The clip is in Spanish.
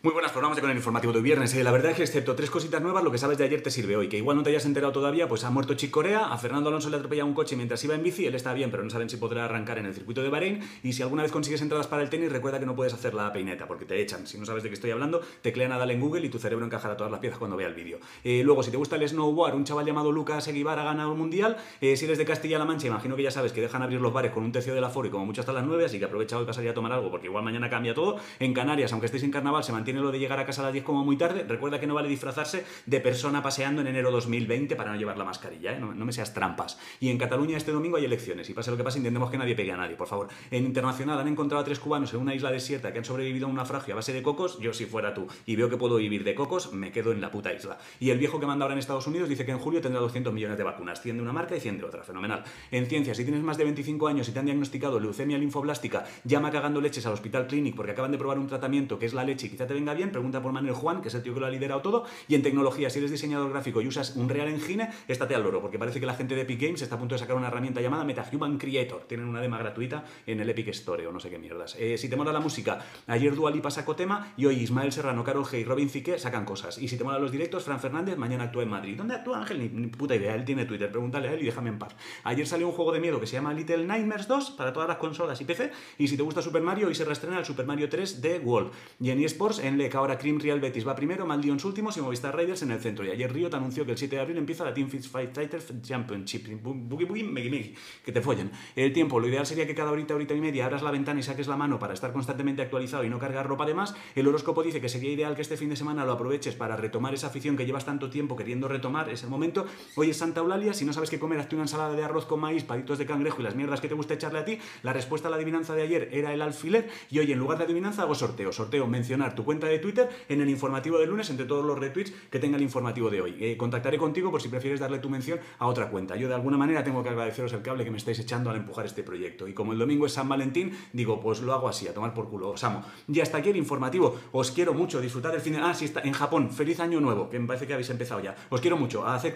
Muy buenas, programas con el informativo de viernes. Eh, la verdad es que excepto tres cositas nuevas, lo que sabes de ayer te sirve hoy. Que igual no te hayas enterado todavía, pues ha muerto Chick Corea, a Fernando Alonso le atropella un coche mientras iba en bici, él está bien, pero no saben si podrá arrancar en el circuito de Bahrein. Y si alguna vez consigues entradas para el tenis, recuerda que no puedes hacer la peineta, porque te echan. Si no sabes de qué estoy hablando, teclea nada en Google y tu cerebro encajará todas las piezas cuando vea el vídeo. Eh, luego, si te gusta el snowboard, un chaval llamado Lucas Eguibar ha ganado el mundial. Eh, si eres de Castilla-La Mancha, imagino que ya sabes que dejan abrir los bares con un tercio del aforo y como mucho hasta las 9, así que aprovecha hoy salir a tomar algo, porque igual mañana cambia todo. En Canarias, aunque estéis en carnaval, se mantiene lo de llegar a casa a las 10 como muy tarde Recuerda que no vale disfrazarse de persona paseando en enero 2020 para no llevar la mascarilla, ¿eh? no, me seas trampas. Y en Cataluña este domingo hay elecciones y pase lo que pase, intentemos que nadie pegue a nadie, por favor. En internacional han encontrado a tres cubanos en una isla desierta que han sobrevivido a un naufragio a base de cocos. Yo si fuera tú y veo que puedo vivir de cocos, me quedo en la puta isla. Y el viejo que manda ahora en Estados Unidos dice que en julio tendrá 200 millones de vacunas, 100 de una marca y 100 de otra, fenomenal. En ciencia, si tienes más de 25 años y te han diagnosticado leucemia linfoblástica, llama cagando leches al Hospital Clinic porque acaban de probar un tratamiento que es la leche y quizá te venga bien, pregunta por Manuel Juan, que es el tío que lo ha liderado todo, y en tecnología, si eres diseñador gráfico y usas un Real Engine, estate al loro, porque parece que la gente de Epic Games está a punto de sacar una herramienta llamada MetaHuman Creator. Tienen una dema gratuita en el Epic Store o no sé qué mierdas. Eh, si te mola la música, ayer Dua Lipa sacó tema y hoy Ismael Serrano, Carol G y Robin Zique sacan cosas. Y si te mola los directos, Fran Fernández mañana actúa en Madrid. ¿Dónde actúa Ángel? Ni, puta idea, él tiene Twitter, pregúntale a él y déjame en paz. Ayer salió un juego de miedo que se llama Little Nightmares 2 para todas las consolas y PC. Y si te gusta Super Mario, hoy se reestrena el Super Mario 3 de World. Y en eSports, en LEC ahora Cream Real Betis va primero, Maldions últimos y Movistar Raiders en el centro. Y ayer Riot anunció que el 7 de abril empieza la Team Fight Fighters Championship. Boogie Boogie, Megi Megi. Que te follen. El tiempo, lo ideal sería que cada horita, horita y media abras la ventana y saques la mano para estar constantemente actualizado y no cargar ropa de más. El horóscopo dice que sería ideal que este fin de semana lo aproveches para retomar esa afición que llevas tanto tiempo queriendo retomar. Es el momento. Hoy es Santa Eulalia. Si no sabes qué comer, hazte una ensalada de arroz con maíz, palitos de cangrejo y las mierdas que te gusta echarle a ti. La respuesta a la adivinanza de ayer era el alfiler. Y hoy, en lugar de adivinanza, hago sorteo. Sorteo mencionar tu cuenta de Twitter en el informativo de lunes entre todos los retweets que tenga el informativo de hoy. Eh, contactaré contigo por si prefieres darle tu mención a otra cuenta. Yo de alguna manera tengo que agradeceros el cable que me estáis echando al empujar este proyecto. Y como el domingo es San Valentín, digo, pues lo hago así, a tomar por culo, os amo. Y hasta aquí el informativo. Os quiero mucho, disfrutar el fin de... Ah, sí, está en Japón. Feliz año nuevo, que me parece que habéis empezado ya. Os quiero mucho. A hacer